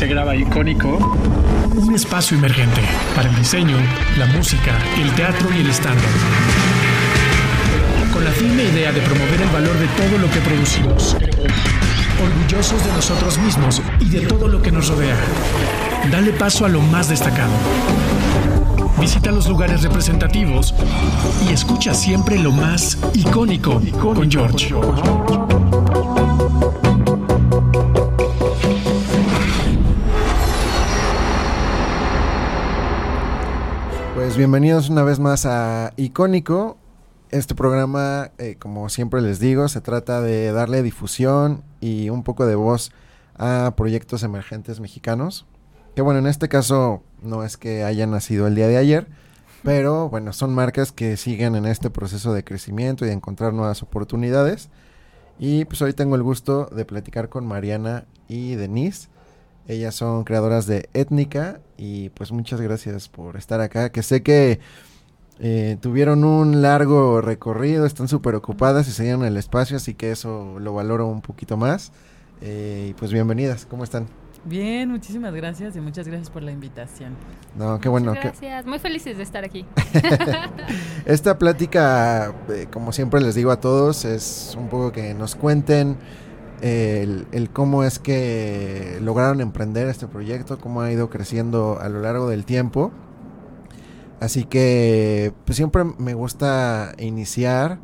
se graba icónico, un espacio emergente para el diseño, la música, el teatro y el stand Con la firme idea de promover el valor de todo lo que producimos. Orgullosos de nosotros mismos y de todo lo que nos rodea. Dale paso a lo más destacado. Visita los lugares representativos y escucha siempre lo más icónico con George. Bienvenidos una vez más a Icónico. Este programa, eh, como siempre les digo, se trata de darle difusión y un poco de voz a proyectos emergentes mexicanos. Que bueno, en este caso no es que hayan nacido el día de ayer, pero bueno, son marcas que siguen en este proceso de crecimiento y de encontrar nuevas oportunidades. Y pues hoy tengo el gusto de platicar con Mariana y Denise ellas son creadoras de Étnica y pues muchas gracias por estar acá, que sé que eh, tuvieron un largo recorrido, están súper ocupadas y se dieron el espacio, así que eso lo valoro un poquito más. Eh, y pues bienvenidas, ¿cómo están? Bien, muchísimas gracias y muchas gracias por la invitación. No, qué bueno. Gracias, muy felices de estar aquí. Esta plática, eh, como siempre les digo a todos, es un poco que nos cuenten el, cómo es que lograron emprender este proyecto, cómo ha ido creciendo a lo largo del tiempo. Así que pues siempre me gusta iniciar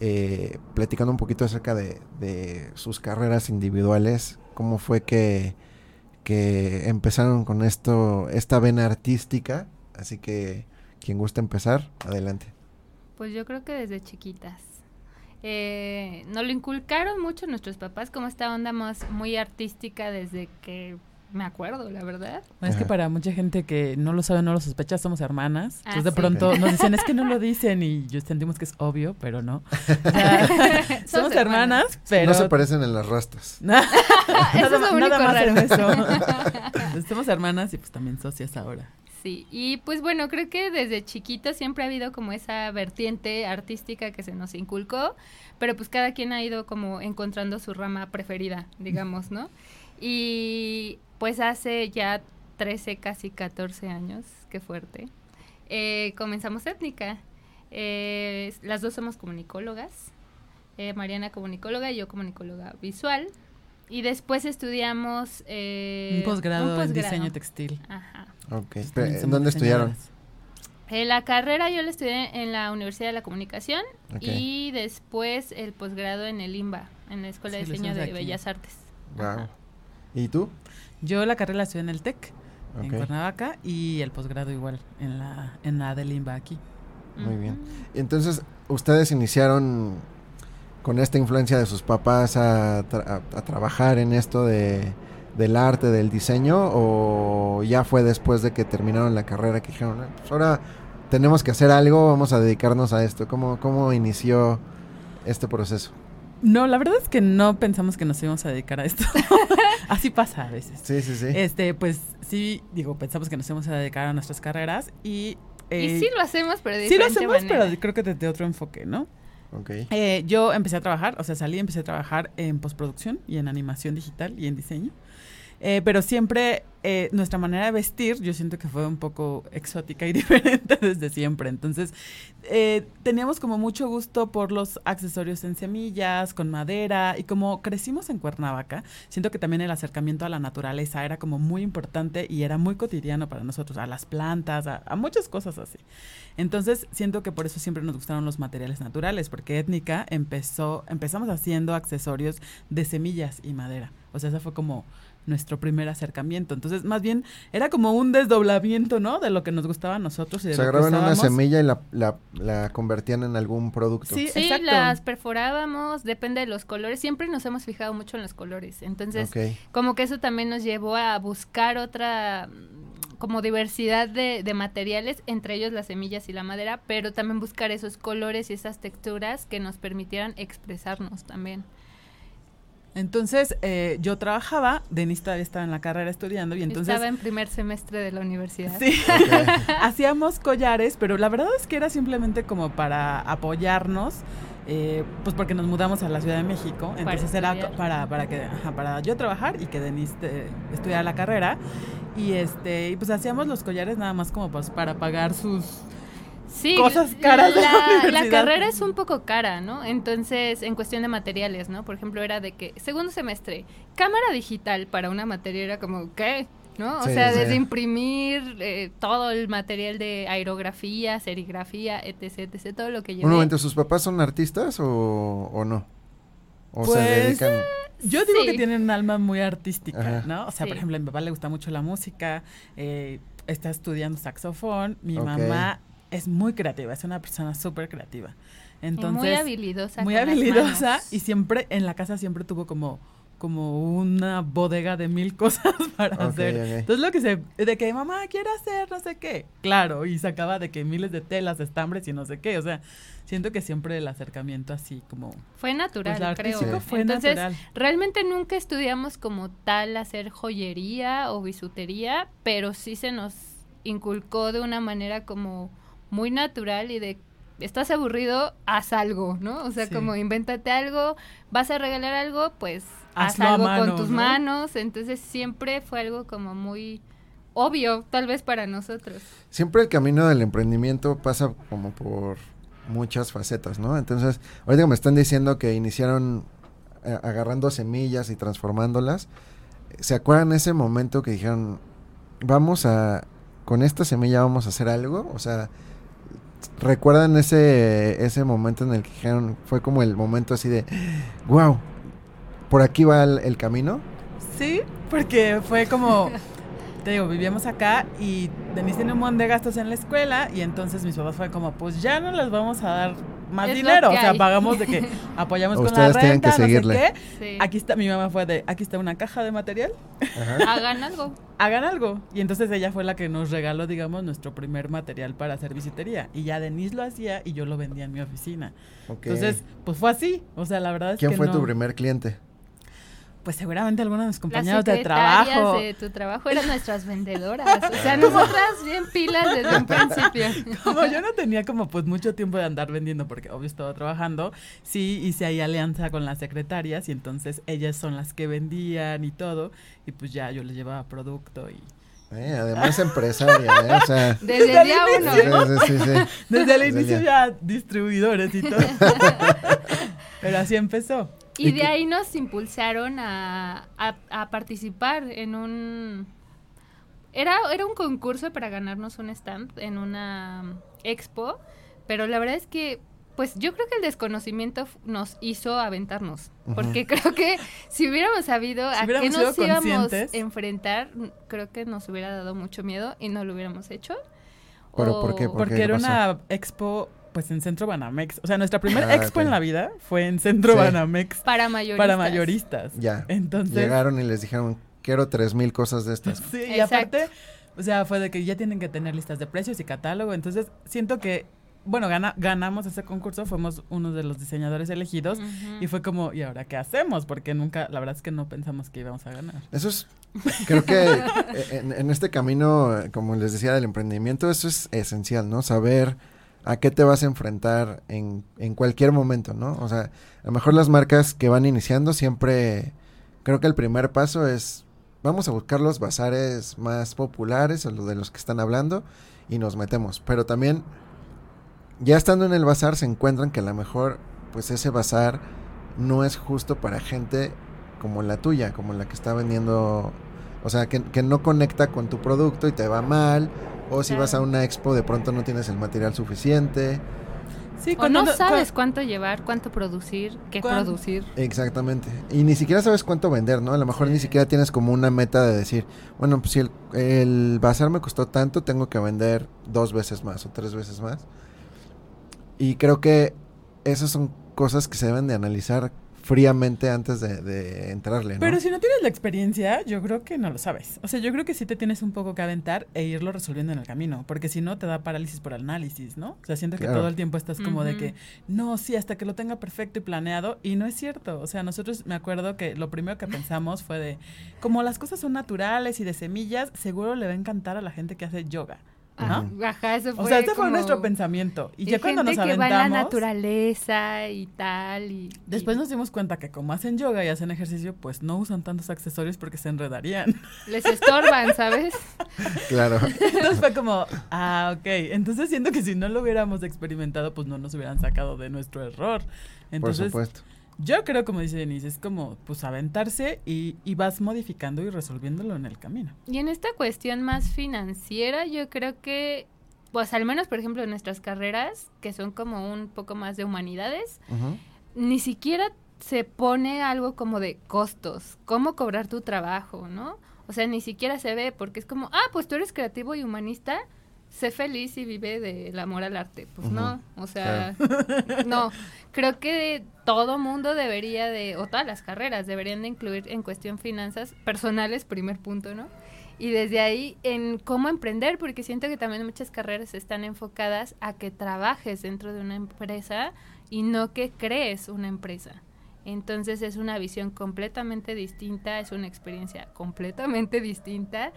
eh, platicando un poquito acerca de, sus carreras individuales, cómo fue que, que empezaron con esto, esta vena artística. Así que quien gusta empezar, adelante. Pues yo creo que desde chiquitas. Eh, nos lo inculcaron mucho nuestros papás como esta onda más muy artística desde que me acuerdo, la verdad. es que para mucha gente que no lo sabe, no lo sospecha, somos hermanas. Ah, entonces de pronto nos dicen, es que no lo dicen y yo sentimos que es obvio, pero no. somos hermanas, pero... No se parecen en las rastas. nada, eso es lo único eso. somos hermanas y pues también socias ahora. Sí, y pues bueno, creo que desde chiquito siempre ha habido como esa vertiente artística que se nos inculcó, pero pues cada quien ha ido como encontrando su rama preferida, digamos, ¿no? Y pues hace ya 13, casi 14 años, qué fuerte, eh, comenzamos étnica. Eh, las dos somos comunicólogas, eh, Mariana comunicóloga y yo comunicóloga visual. Y después estudiamos... un posgrado en diseño textil. Ajá. Ok. ¿En dónde estudiaron? En la carrera yo la estudié en la Universidad de la Comunicación y después el posgrado en el IMBA, en la Escuela de Diseño de Bellas Artes. Wow. ¿Y tú? Yo la carrera la estudié en el TEC, en Cuernavaca, y el posgrado igual, en la, en la del IMBA aquí. Muy bien. Entonces, ustedes iniciaron con esta influencia de sus papás a trabajar en esto de del arte, del diseño, o ya fue después de que terminaron la carrera que dijeron, ah, pues ahora tenemos que hacer algo, vamos a dedicarnos a esto? ¿Cómo, cómo inició este proceso? No, la verdad es que no pensamos que nos íbamos a dedicar a esto. Así pasa a veces. Sí, sí, sí. Este, pues sí, digo, pensamos que nos íbamos a dedicar a nuestras carreras y... Eh, y sí lo hacemos, pero de Sí lo hacemos, pero creo que desde otro enfoque, ¿no? Okay. Eh, yo empecé a trabajar, o sea, salí y empecé a trabajar en postproducción y en animación digital y en diseño. Eh, pero siempre eh, nuestra manera de vestir, yo siento que fue un poco exótica y diferente desde siempre. Entonces, eh, teníamos como mucho gusto por los accesorios en semillas, con madera, y como crecimos en Cuernavaca, siento que también el acercamiento a la naturaleza era como muy importante y era muy cotidiano para nosotros, a las plantas, a, a muchas cosas así. Entonces, siento que por eso siempre nos gustaron los materiales naturales, porque Étnica empezó, empezamos haciendo accesorios de semillas y madera. O sea, esa fue como nuestro primer acercamiento. Entonces, más bien, era como un desdoblamiento, ¿no? De lo que nos gustaba a nosotros. Y de Se agarraban una semilla y la, la, convertían en algún producto. Sí, las perforábamos, depende de los colores. Siempre nos hemos fijado mucho en los colores. Entonces, como que eso también nos llevó a buscar otra como diversidad de, de, materiales, entre ellos las semillas y la madera, pero también buscar esos colores y esas texturas que nos permitieran expresarnos también. Entonces, eh, yo trabajaba, Denise todavía estaba en la carrera estudiando y entonces... Estaba en primer semestre de la universidad. Sí, hacíamos collares, pero la verdad es que era simplemente como para apoyarnos eh, pues porque nos mudamos a la Ciudad de México, entonces era para, para que ajá, para yo trabajar y que Denise eh, estudiara la carrera. Y este y pues hacíamos los collares nada más como pues para pagar sus Sí, cosas caras de la La, la universidad. carrera es un poco cara, ¿no? Entonces, en cuestión de materiales, ¿no? Por ejemplo, era de que, segundo semestre, cámara digital para una materia era como, ¿qué? ¿No? O Sí, sea, sí. desde imprimir eh, todo el material de aerografía, serigrafía, etc, etc, todo lo que llevé. Un momento, ¿sus papás son artistas o, o no? O se Pues, dedican... Yo digo Sí. que tienen un alma muy artística, Ajá. ¿no? O sea, por ejemplo, a mi papá le gusta mucho la música, eh, está estudiando saxofón, mi mamá es muy creativa, es una persona súper creativa. Y Entonces, muy habilidosa. muy habilidosa y siempre en la casa siempre tuvo como como una bodega de mil cosas para hacer. Entonces lo que se de que mamá quiere hacer no sé qué. Claro, y sacaba de que miles de telas, estambres y no sé qué, o sea, siento que siempre el acercamiento así como Fue natural, pues, creo. artístico fue Entonces, natural. realmente nunca estudiamos como tal hacer joyería o bisutería, pero sí se nos inculcó de una manera como muy natural y de estás aburrido, haz algo, ¿no? O sea, Sí. como invéntate algo, vas a regalar algo, pues haz Hazlo a algo mano, con tus ¿no? manos. Entonces siempre fue algo como muy obvio, tal vez para nosotros. Siempre el camino del emprendimiento pasa como por muchas facetas, ¿no? Entonces, ahorita que me están diciendo que iniciaron eh, agarrando semillas y transformándolas, ¿se acuerdan ese momento que dijeron, vamos a, con esta semilla vamos a hacer algo? O sea, ¿recuerdan ese, ese momento en el que dijeron, fue como el momento así de, wow, por aquí va el, el camino? Sí, porque fue como, te digo, vivíamos acá y Denise tiene un montón de gastos en la escuela y entonces mis papás fue como, pues ya no les vamos a dar más Es dinero, o sea, pagamos de que apoyamos con la Ustedes tienen renta, que no sé qué. Sí. Aquí está, mi mamá fue de, aquí está una caja de material, Ajá. Hagan algo. hagan algo. Y entonces ella fue la que nos regaló, digamos, nuestro primer material para hacer visitería. Y ya Denise lo hacía y yo lo vendía en mi oficina. Ok. Entonces, pues fue así. O sea, la verdad es ¿Quién que fue no- tu primer cliente? Pues seguramente alguno de mis Las compañeros de trabajo. de tu trabajo eran nuestras vendedoras. O sea, nosotras bien pilas desde un principio. como yo no tenía como pues mucho tiempo de andar vendiendo porque obvio estaba trabajando, sí hice ahí alianza con las secretarias y entonces ellas son las que vendían y todo y pues ya yo les llevaba producto y Eh, además empresaria, ¿eh? O sea... Desde el día uno. ¿eh? Sí, sí, sí, sí. desde el Desde inicio ya. ya distribuidores y todo. Pero así empezó. Y ¿Y de ahí nos impulsaron a, a- a participar en un... Era, era un concurso para ganarnos un stand en una expo, pero la verdad es que, pues yo creo que el desconocimiento nos hizo aventarnos, porque creo que si hubiéramos sabido Si a hubiéramos qué nos íbamos a enfrentar, creo que nos hubiera dado mucho miedo y no lo hubiéramos hecho. ¿Pero por qué? O- ¿Por Porque qué? era pasó? una expo pues en Centro Banamex. O sea, nuestra primera Ah, expo en la vida fue en Centro Sí. Banamex Para mayoristas. para mayoristas. Ya. Entonces, Llegaron y les dijeron, quiero tres mil cosas de estas. Sí, y aparte, o sea, fue de que ya tienen que tener listas de precios y catálogo. Entonces, siento que, bueno, gana, ganamos ese concurso, fuimos uno de los diseñadores elegidos. Y fue como, ¿y ahora qué hacemos? Porque nunca, la verdad es que no pensamos que íbamos a ganar. Eso es, creo que eh, en, en este camino, como les decía, del emprendimiento, eso es esencial, ¿no? Saber a qué te vas a enfrentar en, en cualquier momento, ¿no? O sea, a lo mejor las marcas que van iniciando siempre, creo que el primer paso es, vamos a buscar los bazares más populares o los de los que están hablando y nos metemos. Pero también, ya estando en el bazar, se encuentran que a lo mejor, pues ese bazar no es justo para gente como la tuya, como la que está vendiendo, o sea, que, que no conecta con tu producto y te va mal, o si vas a una expo de pronto no tienes el material suficiente. Sí, O no sabes cuánto llevar, cuánto producir, qué producir. Exactamente. Y ni siquiera sabes cuánto vender, ¿no? A lo mejor ni siquiera tienes como una meta de decir, bueno, pues si el, el bazar me costó tanto, tengo que vender dos veces más o tres veces más. Y creo que esas son cosas que se deben de analizar fríamente antes de, de entrarle, ¿no? Pero si no tienes la experiencia, yo creo que no lo sabes. O sea, yo creo que sí te tienes un poco que aventar e irlo resolviendo en el camino, porque si no te da parálisis por análisis, ¿no? O sea, siento que Claro. todo el tiempo estás como de que, no, sí, hasta que lo tenga perfecto y planeado, y no es cierto. O sea, nosotros me acuerdo que lo primero que pensamos fue de, como las cosas son naturales y de semillas, seguro le va a encantar a la gente que hace yoga. Ajá, eso fue O sea, ese fue nuestro pensamiento. Y y ya cuando nos gente que va la aventamos, naturaleza y tal. Y, después y nos dimos cuenta que como hacen yoga y hacen ejercicio, pues no usan tantos accesorios porque se enredarían. les estorban, ¿sabes? Claro. Entonces fue como, ah, ok. Entonces siento que si no lo hubiéramos experimentado, pues no nos hubieran sacado de nuestro error. Por Entonces, supuesto. Yo creo, como dice Denise, es como, pues aventarse y, y vas modificando y resolviéndolo en el camino. Y en esta cuestión más financiera, yo creo que, pues al menos, por ejemplo, en nuestras carreras, que son como un poco más de humanidades, ni siquiera se pone algo como de costos, cómo cobrar tu trabajo, ¿no? O sea, ni siquiera se ve porque es como, ah, pues tú eres creativo y humanista, sé feliz y vive del amor al arte. Pues no, o sea, no. Creo que todo mundo debería de, o todas las carreras deberían de incluir en cuestión finanzas personales, primer punto, ¿no? Y desde ahí en cómo emprender, porque siento que también muchas carreras están enfocadas a que trabajes dentro de una empresa y no que crees una empresa. Entonces es una visión completamente distinta, es una experiencia completamente distinta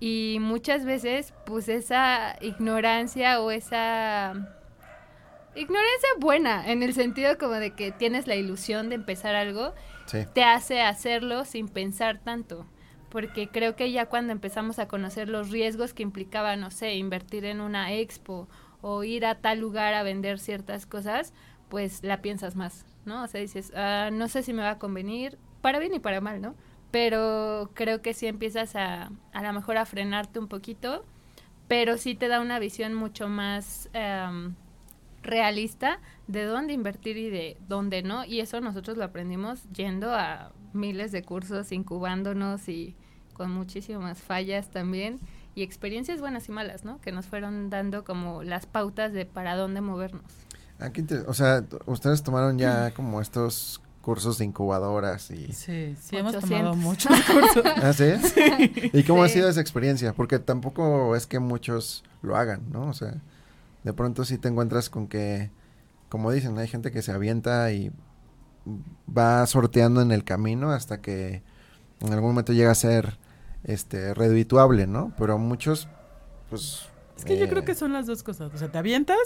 y muchas veces pues esa ignorancia o esa ignorancia buena en el sentido como de que tienes la ilusión de empezar algo Sí. te hace hacerlo sin pensar tanto. Porque creo que ya cuando empezamos a conocer los riesgos que implicaba, no sé, invertir en una expo o ir a tal lugar a vender ciertas cosas, pues la piensas más, ¿no? O sea, dices, "Ah, no sé si me va a convenir, para bien y para mal, ¿no? Pero creo que sí empiezas a, a lo mejor a frenarte un poquito, pero sí te da una visión mucho más em, realista de dónde invertir y de dónde no. Y eso nosotros lo aprendimos yendo a miles de cursos, incubándonos y con muchísimas fallas también. Y experiencias buenas y malas, ¿no? Que nos fueron dando como las pautas de para dónde movernos. Ah, qué inter- o sea, ustedes tomaron ya como estos cursos de incubadoras y... Sí, sí, hemos 800. tomado muchos cursos. ¿Ah, sí? ¿Y cómo ha sido esa experiencia? Porque tampoco es que muchos lo hagan, ¿no? O sea, de pronto sí te encuentras con que, como dicen, hay gente que se avienta y va sorteando en el camino hasta que en algún momento llega a ser este redituable, ¿no? Pero muchos, pues... Es que yo eh, creo que son las dos cosas. O sea, te avientas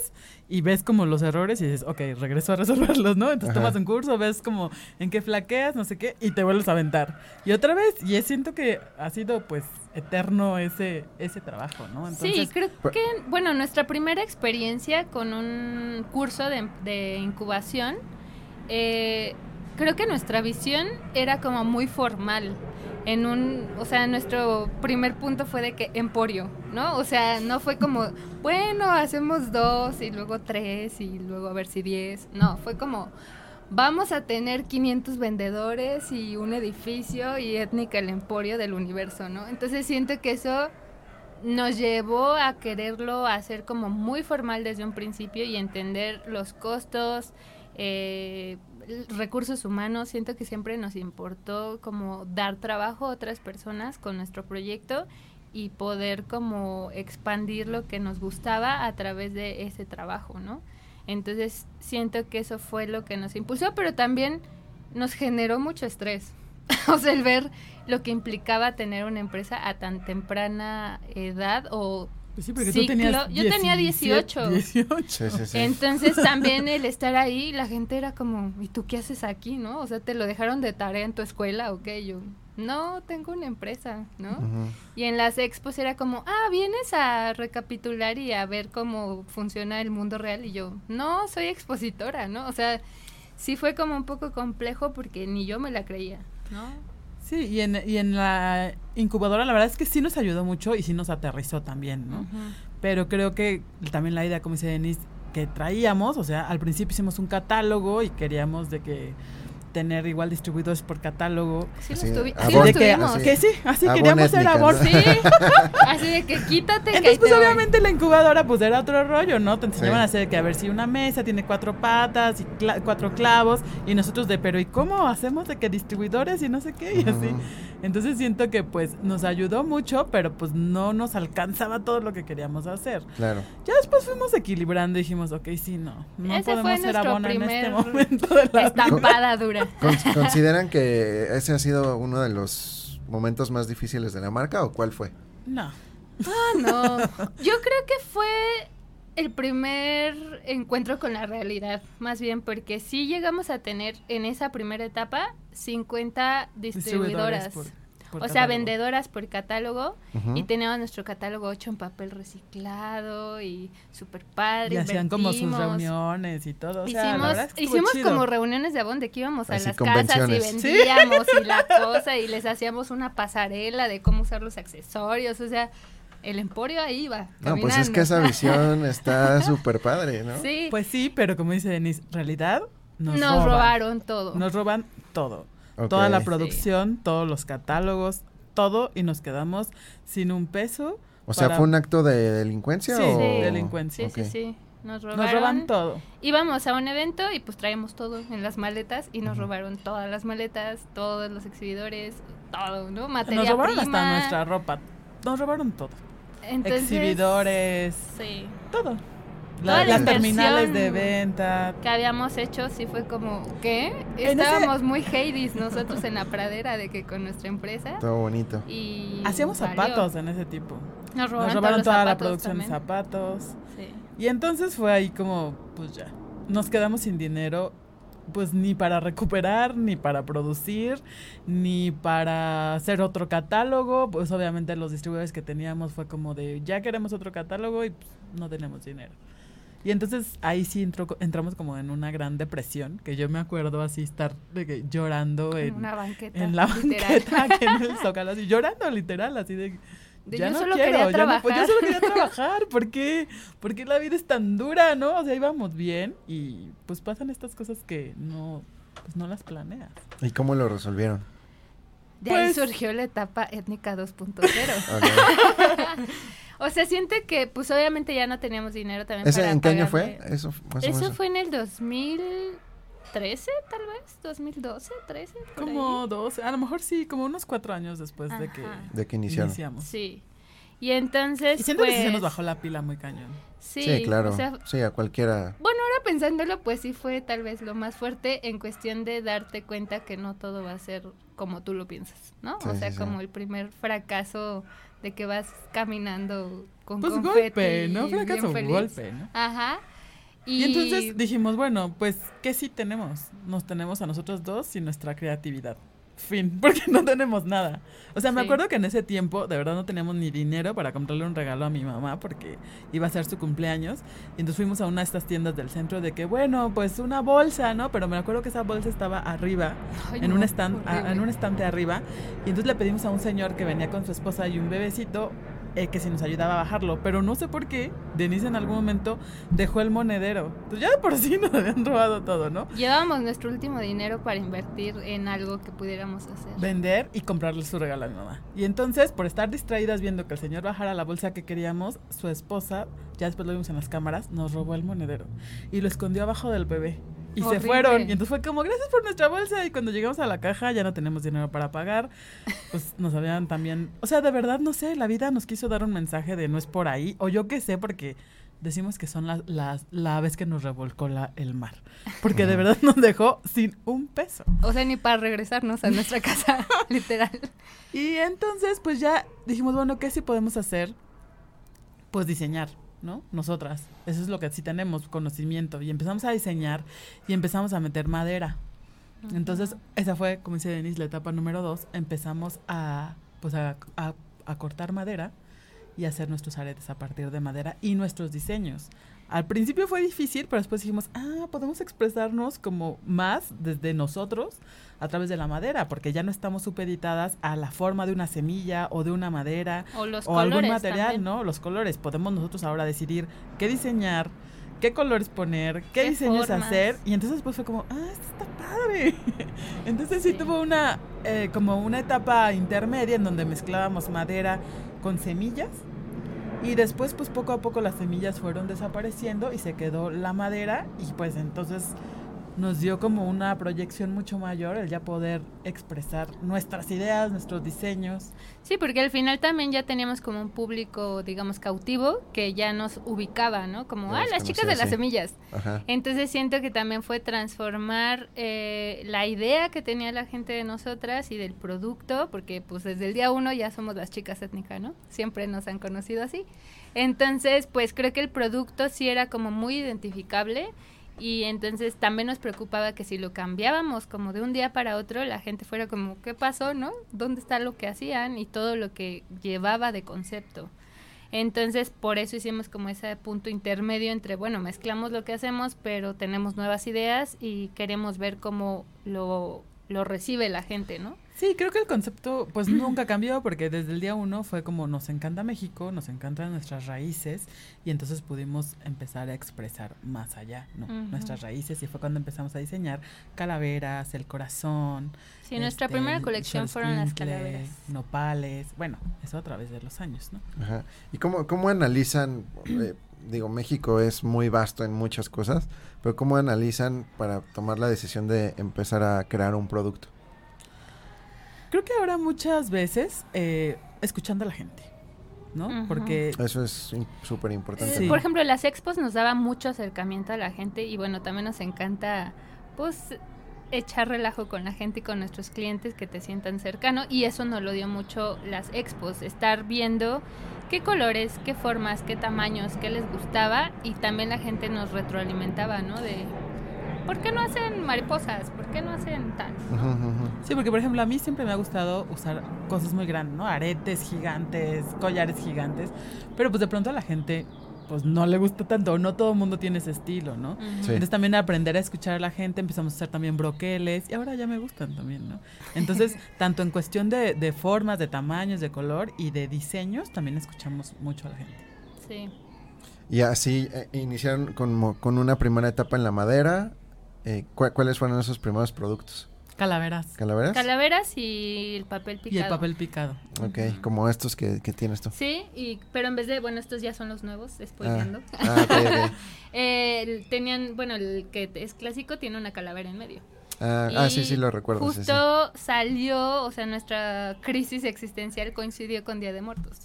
y ves como los errores y dices, ok, regreso a resolverlos, ¿no? Entonces Ajá. tomas un curso, ves como en qué flaqueas, no sé qué, y te vuelves a aventar. Y otra vez, y es- siento que ha sido pues eterno ese, ese trabajo, ¿no? Entonces, sí, creo que, bueno, nuestra primera experiencia con un curso de, de incubación, eh, creo que nuestra visión era como muy formal. En un, o sea, nuestro primer punto fue de que emporio, ¿no? O sea, no fue como, bueno, hacemos dos y luego tres y luego a ver si diez. No, fue como, vamos a tener 500 vendedores y un edificio y étnica el emporio del universo, ¿no? Entonces siento que eso nos llevó a quererlo hacer como muy formal desde un principio y entender los costos, eh, recursos humanos. Siento que siempre nos importó como dar trabajo a otras personas con nuestro proyecto y poder como expandir lo que nos gustaba a través de ese trabajo, ¿no? Entonces siento que eso fue lo que nos impulsó, pero también nos generó mucho estrés. o sea, el ver lo que implicaba tener una empresa a tan temprana edad o sí, porque ciclo- tú tenías yo tenía 18. 18. Sí, sí, sí. entonces también el estar ahí, la gente era como, ¿y tú qué haces aquí, no? O sea, ¿te lo dejaron de tarea en tu escuela o qué? Yo, no, tengo una empresa, ¿no? Y en las expos era como, ah, vienes a recapitular y a ver cómo funciona el mundo real. Y yo, no, soy expositora, ¿no? O sea, sí fue como un poco complejo porque ni yo me la creía, ¿no? Sí, y en, y en la incubadora la verdad es que sí nos ayudó mucho y sí nos aterrizó también, ¿no? Pero creo que también la idea, como dice Denise, que traíamos, o sea, al principio hicimos un catálogo y queríamos de que tener igual distribuidores por catálogo. Sí, lo, Así, estuvi- abon- sí lo de que, estuvimos. así. que sí, así queríamos ser étnica, aborto. ¿no? Sí, así de que quítate. que Entonces, pues te voy. obviamente la incubadora pues era otro rollo, ¿no? Te enseñaban Sí. a hacer que a ver si una mesa tiene cuatro patas y cla- cuatro clavos y nosotros de, pero ¿y cómo hacemos de que distribuidores y no sé qué? Y así. Entonces siento que pues nos ayudó mucho, pero pues no nos alcanzaba todo lo que queríamos hacer. Claro. Ya después fuimos equilibrando y dijimos, ok, sí, no, no Ese fue podemos ser nuestro abona en este primer momento de la vida. Estampada dura. Con- ¿Consideran que ese ha sido uno de los momentos más difíciles de la marca o cuál fue? No, Ah, no. Yo creo que fue el primer encuentro con la realidad, más bien porque sí llegamos a tener en esa primera etapa 50 distribuidoras. por- por o sea, catálogo. vendedoras por catálogo Ujú. y teníamos nuestro catálogo hecho en papel reciclado y súper padre. Y hacían como sus reuniones y todo. O sea, Hicimos, es que hicimos chido. como reuniones de donde que íbamos a Así, las casas y convenciones. Sí. vendíamos y la cosa y les hacíamos una pasarela de cómo usar los accesorios, o sea, el emporio ahí iba. No, pues es que esa visión está súper padre, ¿no? Sí, Pues sí, pero como dice Denise, realidad nos, nos, roban. robaron todo. Nos roban todo. Toda la producción, todos los catálogos, todo y nos quedamos sin un peso. O sea, para- ¿fue un acto de delincuencia Sí, o...? delincuencia. Sí, Ok. sí, sí. Nos robaron. Nos roban todo. Íbamos a un evento y pues traíamos todo en las maletas y nos robaron todas las maletas, todos los exhibidores, todo, ¿no? Materia Nos robaron prima. hasta nuestra ropa. Nos robaron todo. Entonces, Exhibidores, Sí. todo. Toda La- la las terminales de venta. que habíamos hecho sí fue como, ¿qué? Ese- Estábamos muy Hades nosotros en la pradera de que con nuestra empresa Todo bonito. y Hacíamos valió. zapatos en ese tipo. Nos robaron, Nos robaron toda la producción de zapatos. Sí. Y entonces fue ahí como, pues ya, nos quedamos sin dinero, pues ni para recuperar, ni para producir, ni para hacer otro catálogo. Pues obviamente los distribuidores que teníamos fue como de, ya queremos otro catálogo y pues, no tenemos dinero. Y entonces ahí sí entró, entramos como en una gran depresión, que yo me acuerdo así estar de que llorando En en, una banqueta. en la banqueta, aquí en el zócalo, así llorando literal, así de... De, ya yo no solo quiero, quería ya no- pues, trabajar. yo solo quería trabajar. ¿Por qué? ¿Por qué la vida es tan dura, no? O sea, íbamos bien y pues pasan estas cosas que no, pues no las planeas. ¿Y cómo lo resolvieron? De ahí Pues- surgió la etapa étnica 2.0. Ok. o sea, siente que pues obviamente ya no teníamos dinero también ¿Ese para en qué año fue? Eso, más o Eso menos. fue en el 2013, tal vez, 2012, 13. por Como ahí. dos, a lo mejor sí, como unos cuatro años después de que. De que iniciaron. iniciamos. Sí. Y entonces Y siento que sí se pues, nos bajó la pila muy cañón. Sí, Sí, claro. o sea, sí, a cualquiera. bueno, ahora pensándolo, pues sí fue tal vez lo más fuerte en cuestión de darte cuenta que no todo va a ser como tú lo piensas, ¿no? Sí, o sea, sí, sí. como el primer fracaso de que vas caminando con Pues confeti, golpe, ¿no? bien Fracaso, feliz. golpe, ¿no? Ajá. Y, entonces dijimos, bueno, pues, ¿qué sí tenemos? Nos tenemos a nosotros dos y nuestra creatividad. Fin, porque no tenemos nada. O sea, me Sí. acuerdo que en ese tiempo de verdad no teníamos ni dinero para comprarle un regalo a mi mamá porque iba a ser su cumpleaños. Y entonces fuimos a una de estas tiendas del centro de que, bueno, pues una bolsa, ¿no? Pero me acuerdo que esa bolsa estaba arriba, Ay, en, no, un stand, a- en un estante arriba. Y entonces le pedimos a un señor que venía con su esposa y un bebecito eh, que si nos ayudaba a bajarlo. Pero no sé por qué, Denise en algún momento dejó el monedero. Entonces ya de por sí nos habían robado todo, ¿no? Llevábamos nuestro último dinero para invertir en algo que pudiéramos hacer. Vender y comprarle su regalo a mi mamá. Y entonces, por estar distraídas viendo que el señor bajara la bolsa que queríamos, su esposa, ya después lo vimos en las cámaras, nos robó el monedero. Y lo escondió abajo del bebé. Y Horrible. se fueron. Y entonces fue como, gracias por nuestra bolsa. Y cuando llegamos a la caja ya no tenemos dinero para pagar. Pues nos habían también... O sea, de verdad, no sé, la vida nos quiso dar un mensaje de no es por ahí. O yo qué sé, porque decimos que son las, las, la vez que nos revolcó la, el mar. Porque de verdad nos dejó sin un peso. O sea, ni para regresarnos a nuestra casa, literal. Y entonces, pues ya dijimos, bueno, ¿qué sí podemos hacer? Pues diseñar, ¿no? Nosotras. Eso es lo que sí tenemos, conocimiento. Y empezamos a diseñar y empezamos a meter madera. Entonces, esa fue, como dice Denise, la etapa número dos. Empezamos a, pues a, a- a cortar madera y hacer nuestros aretes a partir de madera y nuestros diseños. Al principio fue difícil, pero después dijimos, ah, podemos expresarnos como más desde nosotros a través de la madera, porque ya no estamos supeditadas a la forma de una semilla o de una madera O los o algún material, también. ¿no? Los colores. Podemos nosotros ahora decidir qué diseñar, qué colores poner, qué, ¿Qué diseños formas? hacer. Y entonces después fue como, ah, esto está padre. entonces sí, Sí. tuvo una, eh, como una etapa intermedia en donde mezclábamos madera con semillas. Y después, pues poco a poco las semillas fueron desapareciendo y se quedó la madera. Y pues entonces nos dio como una proyección mucho mayor el ya poder expresar nuestras ideas, nuestros diseños. Sí, porque al final también ya teníamos como un público, digamos, cautivo que ya nos ubicaba, ¿no? Como, ah, las chicas de las sí. semillas. Ajá. Entonces siento que también fue transformar eh, la idea que tenía la gente de nosotras y del producto, porque pues desde el día uno ya somos las chicas étnicas, ¿no? Siempre nos han conocido así. Entonces, pues creo que el producto sí era como muy identificable y entonces también nos preocupaba que si lo cambiábamos como de un día para otro, la gente fuera como, ¿qué pasó, no? ¿Dónde está lo que hacían y todo lo que llevaba de concepto? Entonces, por eso hicimos como ese punto intermedio entre, bueno, mezclamos lo que hacemos, pero tenemos nuevas ideas y queremos ver cómo lo, lo recibe la gente, ¿no? Sí, creo que el concepto pues nunca cambió porque desde el día uno fue como nos encanta México, nos encantan nuestras raíces y entonces pudimos empezar a expresar más allá, ¿no? Nuestras raíces y fue cuando empezamos a diseñar calaveras, el corazón. Sí, nuestra este, primera colección fueron las calaveras. Nopales, bueno, eso a través de los años, ¿no? Ajá. ¿Y cómo, cómo analizan? eh, digo, México es muy vasto en muchas cosas, pero ¿cómo analizan para tomar la decisión de empezar a crear un producto? Creo que ahora muchas veces eh, escuchando a la gente, ¿no? Porque Eso es súper importante. Sí. Por ejemplo, las expos nos daba mucho acercamiento a la gente y bueno, también nos encanta pues echar relajo con la gente y con nuestros clientes que te sientan cercano y eso nos lo dio mucho las expos, estar viendo qué colores, qué formas, qué tamaños, qué les gustaba y también la gente nos retroalimentaba, ¿no? De ¿por qué no hacen mariposas? ¿Por qué no hacen tal? Sí, porque por ejemplo a mí siempre me ha gustado usar cosas muy grandes, ¿no? Aretes gigantes, collares gigantes, pero pues de pronto a la gente pues no le gusta tanto, no todo el mundo tiene ese estilo, ¿no? Sí. Entonces también aprender a escuchar a la gente, empezamos a hacer también broqueles y ahora ya me gustan también, ¿no? Entonces, tanto en cuestión de, de formas, de tamaños, de color y de diseños, también escuchamos mucho a la gente. Sí. Y así eh, iniciaron con, con una primera etapa en la madera. Eh, ¿cu- ¿Cuáles fueron esos primeros productos? Calaveras ¿Calaveras? Calaveras y el papel picado. y el papel picado. ok, como estos que, que tienes tú. Sí, y, pero en vez de, bueno, estos ya son los nuevos, Ah, spoileando. ah, ok, ok. Eh, tenían, bueno, el que es clásico tiene una calavera en medio. Ah, ah, sí, sí, lo recuerdo. sí, sí. Justo salió, o sea, nuestra crisis existencial coincidió con Día de Muertos.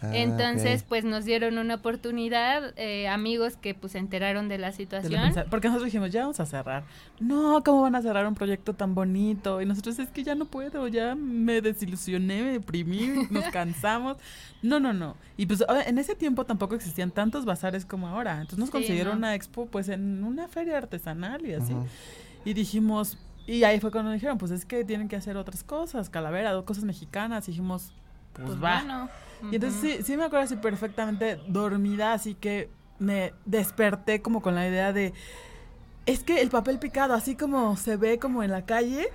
Ah, Entonces, pues nos dieron una oportunidad, eh, amigos que pues se enteraron de la de la situación. porque nosotros dijimos, ya vamos a cerrar. No, ¿cómo van a cerrar un proyecto tan bonito? Y nosotros, es que ya no puedo, ya me desilusioné, me deprimí, nos cansamos. No, no, no. Y pues en ese tiempo tampoco existían tantos bazares como ahora. Entonces nos Sí, consiguieron no. una expo pues en una feria artesanal y así. Y dijimos, y ahí fue cuando dijeron, pues es que tienen que hacer otras cosas, calavera, cosas mexicanas. Y dijimos, pues, Pues va. bueno. Y entonces sí, sí me acuerdo así perfectamente dormida, así que me desperté como con la idea de, es que el papel picado, así como se ve como en la calle,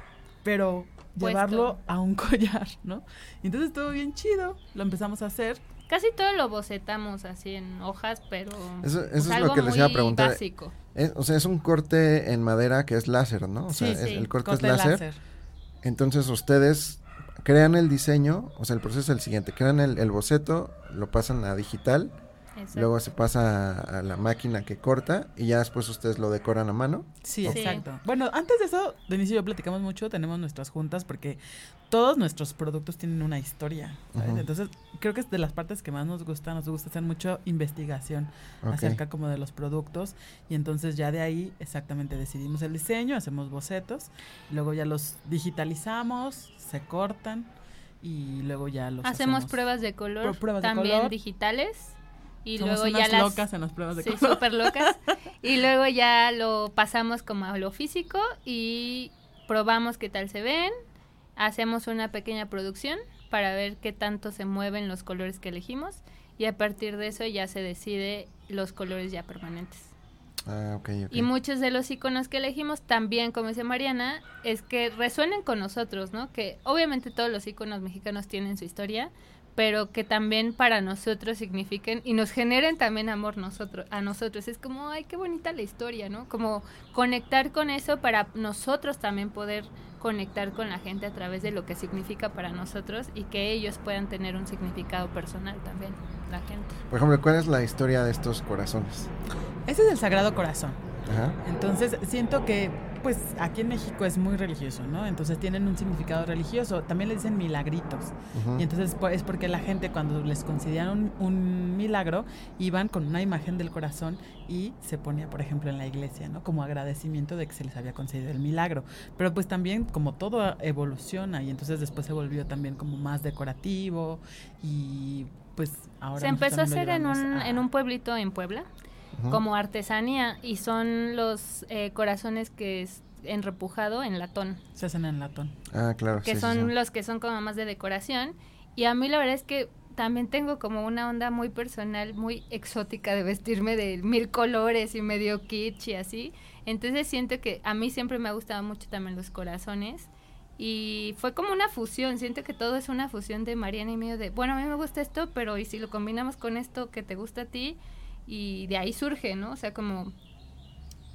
pero Puesto. llevarlo a un collar, ¿no? Y entonces estuvo bien chido, lo empezamos a hacer. Casi todo lo bocetamos así en hojas, pero Eso, eso pues, es algo lo que les iba a muy preguntar. básico. Es- o sea, es un corte en madera que es láser, ¿no? O sea, Sí, es- sí, el corte, corte es láser. Entonces ustedes crean el diseño, o sea, el proceso es el siguiente, crean el, el boceto, lo pasan a digital, Exacto. luego se pasa a, a la máquina que corta y ya después ustedes lo decoran a mano. Sí, exacto. Bueno, antes de eso, de inicio yo platicamos mucho, tenemos nuestras juntas porque todos nuestros productos tienen una historia. Entonces, creo que es de las partes que más nos gusta, nos gusta hacer mucho investigación acerca como de los productos y entonces ya de ahí exactamente decidimos el diseño, hacemos bocetos, luego ya los digitalizamos, se cortan y luego ya los Hacemos pruebas de color, Pro- pruebas de también color. digitales. Y Somos luego unas ya las locas en las pruebas de Sí, color. súper locas. Y luego ya lo pasamos como a lo físico y probamos qué tal se ven. Hacemos una pequeña producción para ver qué tanto se mueven los colores que elegimos. Y a partir de eso ya se decide los colores ya permanentes. Ah, ok, ok. Y muchos de los iconos que elegimos también, como dice Mariana, es que resuenen con nosotros, ¿no? Que obviamente todos los iconos mexicanos tienen su historia, pero que también para nosotros signifiquen y nos generen también amor nosotros a nosotros. Es como, ay, qué bonita la historia, ¿no? Como conectar con eso para nosotros también poder conectar con la gente a través de lo que significa para nosotros y que ellos puedan tener un significado personal también, la gente. Por ejemplo, ¿cuál es la historia de estos corazones? Ese es el Sagrado Corazón. Ajá. Entonces, siento que pues aquí en México es muy religioso, ¿no? Entonces tienen un significado religioso. También le dicen milagritos. Y entonces pues, es porque la gente cuando les consideran un, un milagro, iban con una imagen del corazón y se ponía, por ejemplo, en la iglesia, ¿no? Como agradecimiento de que se les había concedido el milagro. Pero pues también como todo evoluciona y entonces después se volvió también como más decorativo y pues ahora... Se empezó a hacer en un, a- en un pueblito en Puebla, Como artesanía, y son los eh, corazones que es en repujado en latón, Se hacen en latón. Ah, claro. que sí, sí, son sí. los que son como más de decoración. Y a mí la verdad es que también tengo como una onda muy personal, muy exótica de vestirme de mil colores y medio kitsch y así. Entonces siento que a mí siempre me ha gustado mucho también los corazones. Y fue como una fusión, siento que todo es una fusión de Mariana y mío de, bueno, a mí me gusta esto, pero ¿y si lo combinamos con esto que te gusta a ti? Y de ahí surge, ¿no? O sea, como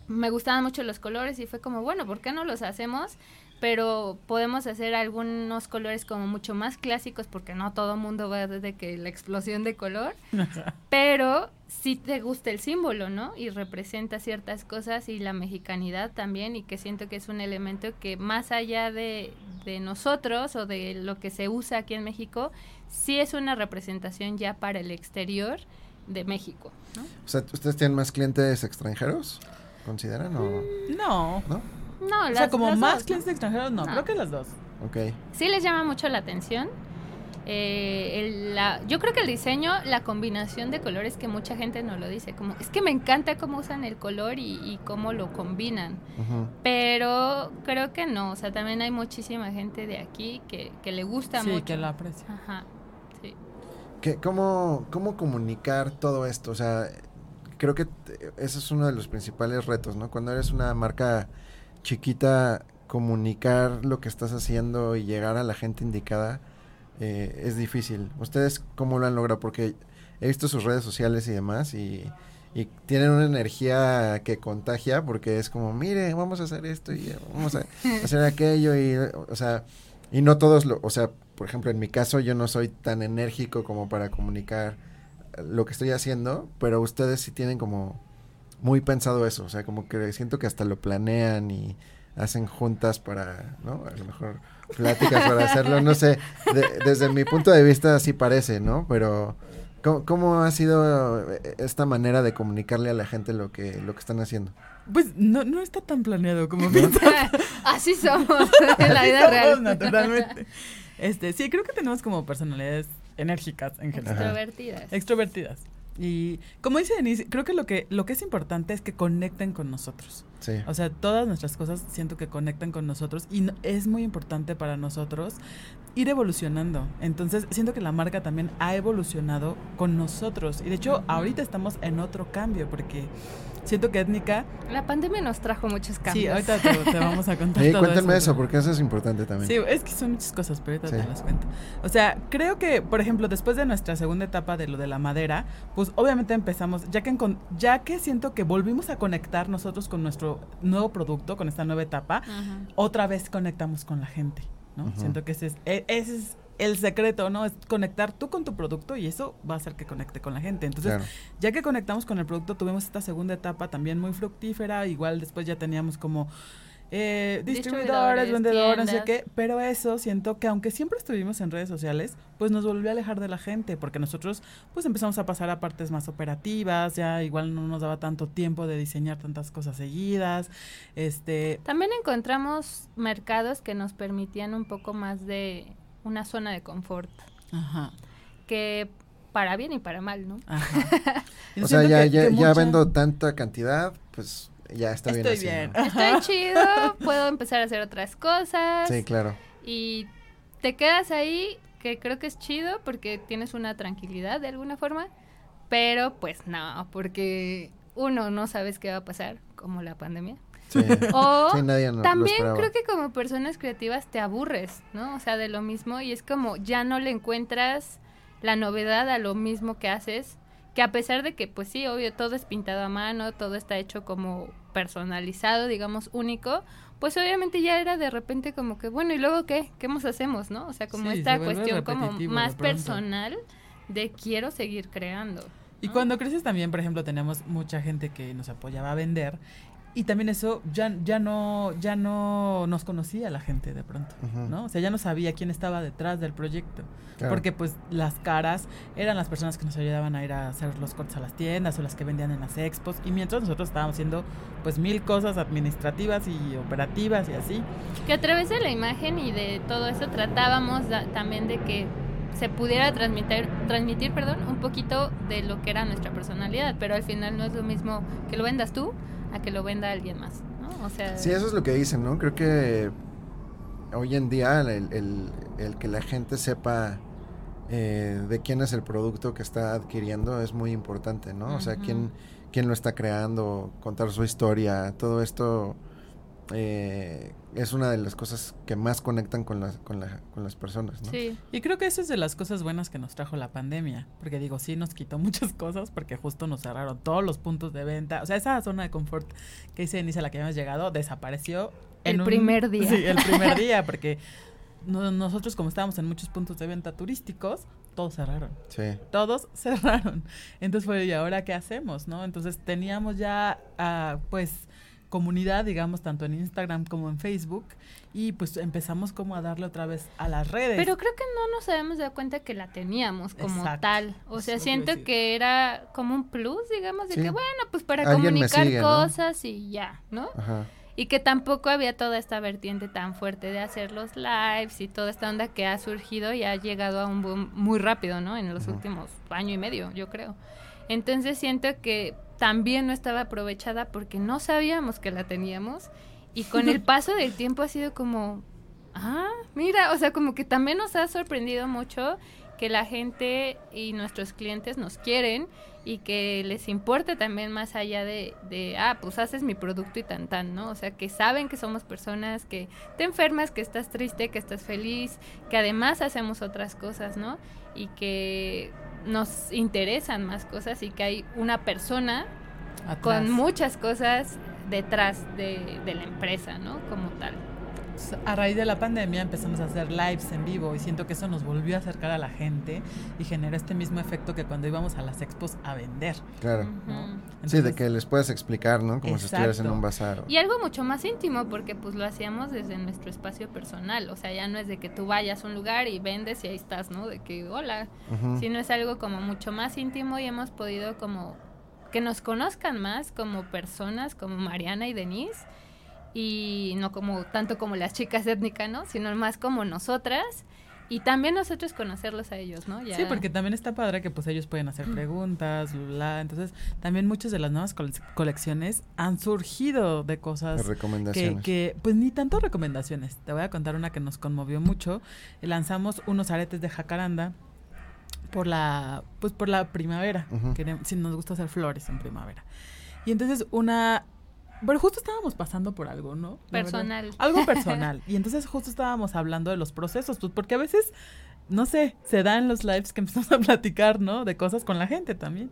me gustaban mucho los colores y fue como, bueno, ¿por qué no los hacemos? Pero podemos hacer algunos colores como mucho más clásicos porque no todo mundo va desde que la explosión de color, pero sí te gusta el símbolo, ¿no? Y representa ciertas cosas y la mexicanidad también y que siento que es un elemento que más allá de, de nosotros o de lo que se usa aquí en México, sí es una representación ya para el exterior de México, ¿no? O sea, ¿ustedes tienen más clientes extranjeros? ¿Consideran o No. no? No, O sea, las- como las más dos, ¿no? clientes extranjeros, no, No. creo que las dos. Ok. sí les llama mucho la atención. Eh, el- la- yo creo que el diseño, la combinación de colores que mucha gente nos lo dice, como es que me encanta cómo usan el color y, y cómo lo combinan, pero creo que no, o sea, también hay muchísima gente de aquí que, que le gusta Sí, mucho. que lo aprecio. Ajá, sí. ¿Qué- cómo, ¿Cómo comunicar todo esto? O sea, creo que ese es uno de los principales retos, ¿no? Cuando eres una marca chiquita, comunicar lo que estás haciendo y llegar a la gente indicada eh, es difícil. ¿Ustedes cómo lo han logrado? Porque he visto sus redes sociales y demás y, y tienen una energía que contagia porque es como, mire, vamos a hacer esto y vamos a hacer aquello y, o sea, y no todos lo, o sea, por ejemplo, en mi caso yo no soy tan enérgico como para comunicar lo que estoy haciendo, pero ustedes sí tienen como muy pensado eso, o sea, como que siento que hasta lo planean y hacen juntas para, ¿no? A lo mejor pláticas para hacerlo, no sé, de- desde mi punto de vista así parece, ¿no? Pero ¿cómo, cómo ha sido eh, esta manera de comunicarle a la gente lo que lo que están haciendo? Pues no, no está tan planeado como piensas. Así somos en la vida Somos real. naturalmente. Este, sí, creo que tenemos como personalidades enérgicas en general. Extrovertidas. Extrovertidas. Y como dice Denise, creo que lo que lo que es importante es que conecten con nosotros. Sí. O sea, todas nuestras cosas siento que conectan con nosotros y no- es muy importante para nosotros ir evolucionando. Entonces, siento que la marca también ha evolucionado con nosotros. Y de hecho, ahorita estamos en otro cambio porque siento que étnica... La pandemia nos trajo muchos cambios. Sí, ahorita te, te vamos a contar Sí, todo cuéntenme eso, porque eso es importante también. Sí, es que son muchas cosas, pero ahorita Sí. te las cuento. O sea, creo que, por ejemplo, después de nuestra segunda etapa de lo de la madera, pues obviamente empezamos, ya que, ya que siento que volvimos a conectar nosotros con nuestro nuevo producto, con esta nueva etapa, Ajá. otra vez conectamos con la gente, ¿no? Siento que ese es, e- ese es el secreto, ¿no? Es conectar tú con tu producto y eso va a hacer que conecte con la gente. Entonces, Claro. ya que conectamos con el producto, tuvimos esta segunda etapa también muy fructífera. Igual después ya teníamos como eh, distribuidores, Distribuidores, vendedores, no sé qué. Pero eso siento que aunque siempre estuvimos en redes sociales, pues nos volvió a alejar de la gente. Porque nosotros pues empezamos a pasar a partes más operativas. Ya igual no nos daba tanto tiempo de diseñar tantas cosas seguidas. Este, También encontramos mercados que nos permitían un poco más de una zona de confort, ajá, que para bien y para mal, ¿no? ajá. O sea, ya, que- ya, que ya vendo tanta cantidad, pues ya está bien Estoy bien. ¿no? Estoy chido, puedo empezar a hacer otras cosas Sí, claro. y te quedas ahí, que creo que es chido porque tienes una tranquilidad de alguna forma, pero pues no, porque uno no sabes qué va a pasar, como la pandemia. Sí, O Sí, nadie no- también creo que como personas creativas te aburres, ¿no? O sea, de lo mismo y es como ya no le encuentras la novedad a lo mismo que haces, que a pesar de que pues sí, obvio, todo es pintado a mano, todo está hecho como personalizado, digamos, único, pues obviamente ya era de repente como que, bueno, ¿y luego qué? ¿Qué más hacemos, no? O sea, como Sí, esta se cuestión como de más personal de quiero seguir creando. Y ¿no? cuando creces también, por ejemplo, tenemos mucha gente que nos apoyaba a vender y también eso ya, ya no ya no nos conocía la gente de pronto. ¿no? O sea, ya no sabía quién estaba detrás del proyecto. Claro. Porque pues las caras eran las personas que nos ayudaban a ir a hacer los cortes a las tiendas o las que vendían en las expos. Y mientras nosotros estábamos haciendo pues mil cosas administrativas y operativas y así. Que a través de la imagen y de todo eso tratábamos también de que se pudiera transmitir, transmitir perdón, un poquito de lo que era nuestra personalidad, pero al final no es lo mismo que lo vendas tú a que lo venda alguien más, ¿no? O sea, Sí, eso es lo que dicen, ¿no? Creo que hoy en día el, el- el que la gente sepa eh, de quién es el producto que está adquiriendo es muy importante, ¿no? O sea, quién, quién lo está creando, contar su historia, todo esto eh, es una de las cosas que más conectan con las, con la- con las personas, ¿no? sí. Y creo que eso es de las cosas buenas que nos trajo la pandemia. Porque digo, sí nos quitó muchas cosas porque justo nos cerraron todos los puntos de venta. O sea, esa zona de confort que dice Denise a la que habíamos llegado desapareció. El primer día. Sí, el primer día porque no- nosotros como estábamos en muchos puntos de venta turísticos, todos cerraron. Sí. todos cerraron. Entonces fue, ¿y ahora qué hacemos? ¿No? Entonces teníamos ya, ah, pues, comunidad, digamos, tanto en Instagram como en Facebook, y pues empezamos como a darle otra vez a las redes. Pero creo que no nos habíamos dado cuenta que la teníamos como Exacto. tal. O sea, Eso siento que era como un plus, digamos, de Sí. que bueno, pues para Alguien comunicar sigue, ¿no? cosas y ya, ¿no? Ajá. Y que tampoco había toda esta vertiente tan fuerte de hacer los lives y toda esta onda que ha surgido y ha llegado a un boom muy rápido, ¿no? En los últimos año y medio, yo creo. Entonces siento que también no estaba aprovechada porque no sabíamos que la teníamos y con el paso del tiempo ha sido como, ah, mira, o sea, como que también nos ha sorprendido mucho que la gente y nuestros clientes nos quieren y que les importe también más allá de, de, ah, pues haces mi producto y tan tan, ¿no? O sea, que saben que somos personas, que te enfermas, que estás triste, que estás feliz, que además hacemos otras cosas, ¿no? Y que nos interesan más cosas y que hay una persona Atrás. con muchas cosas detrás de, de la empresa, ¿no? Como tal. A raíz de la pandemia empezamos a hacer lives en vivo y siento que eso nos volvió a acercar a la gente y generó este mismo efecto que cuando íbamos a las expos a vender. Claro. Sí, de que les puedes explicar, ¿no? Como si estuvieras en un bazar. Y algo mucho más íntimo porque pues lo hacíamos desde nuestro espacio personal, o sea, ya no es de que tú vayas a un lugar y vendes y ahí estás, ¿no? De que hola, Ujú. sino es algo como mucho más íntimo y hemos podido como que nos conozcan más como personas, como Mariana y Denise y no como tanto como las chicas étnicas, ¿no? Sino más como nosotras y también nosotros conocerlos a ellos, ¿no? Ya- Sí, porque también está padre que pues ellos pueden hacer preguntas, bla, bla. Entonces, también muchas de las nuevas cole- colecciones han surgido de cosas que, recomendaciones. que, pues ni tanto recomendaciones. Te voy a contar una que nos conmovió mucho. Lanzamos unos aretes de jacaranda por la, pues por la primavera. Querem- si nos gusta hacer flores en primavera. Y entonces una, bueno, justo estábamos pasando por algo, ¿no? La verdad. Personal. Algo personal. y entonces justo estábamos hablando de los procesos, pues porque a veces, no sé, se da en los lives que empezamos a platicar, ¿no? De cosas con la gente también.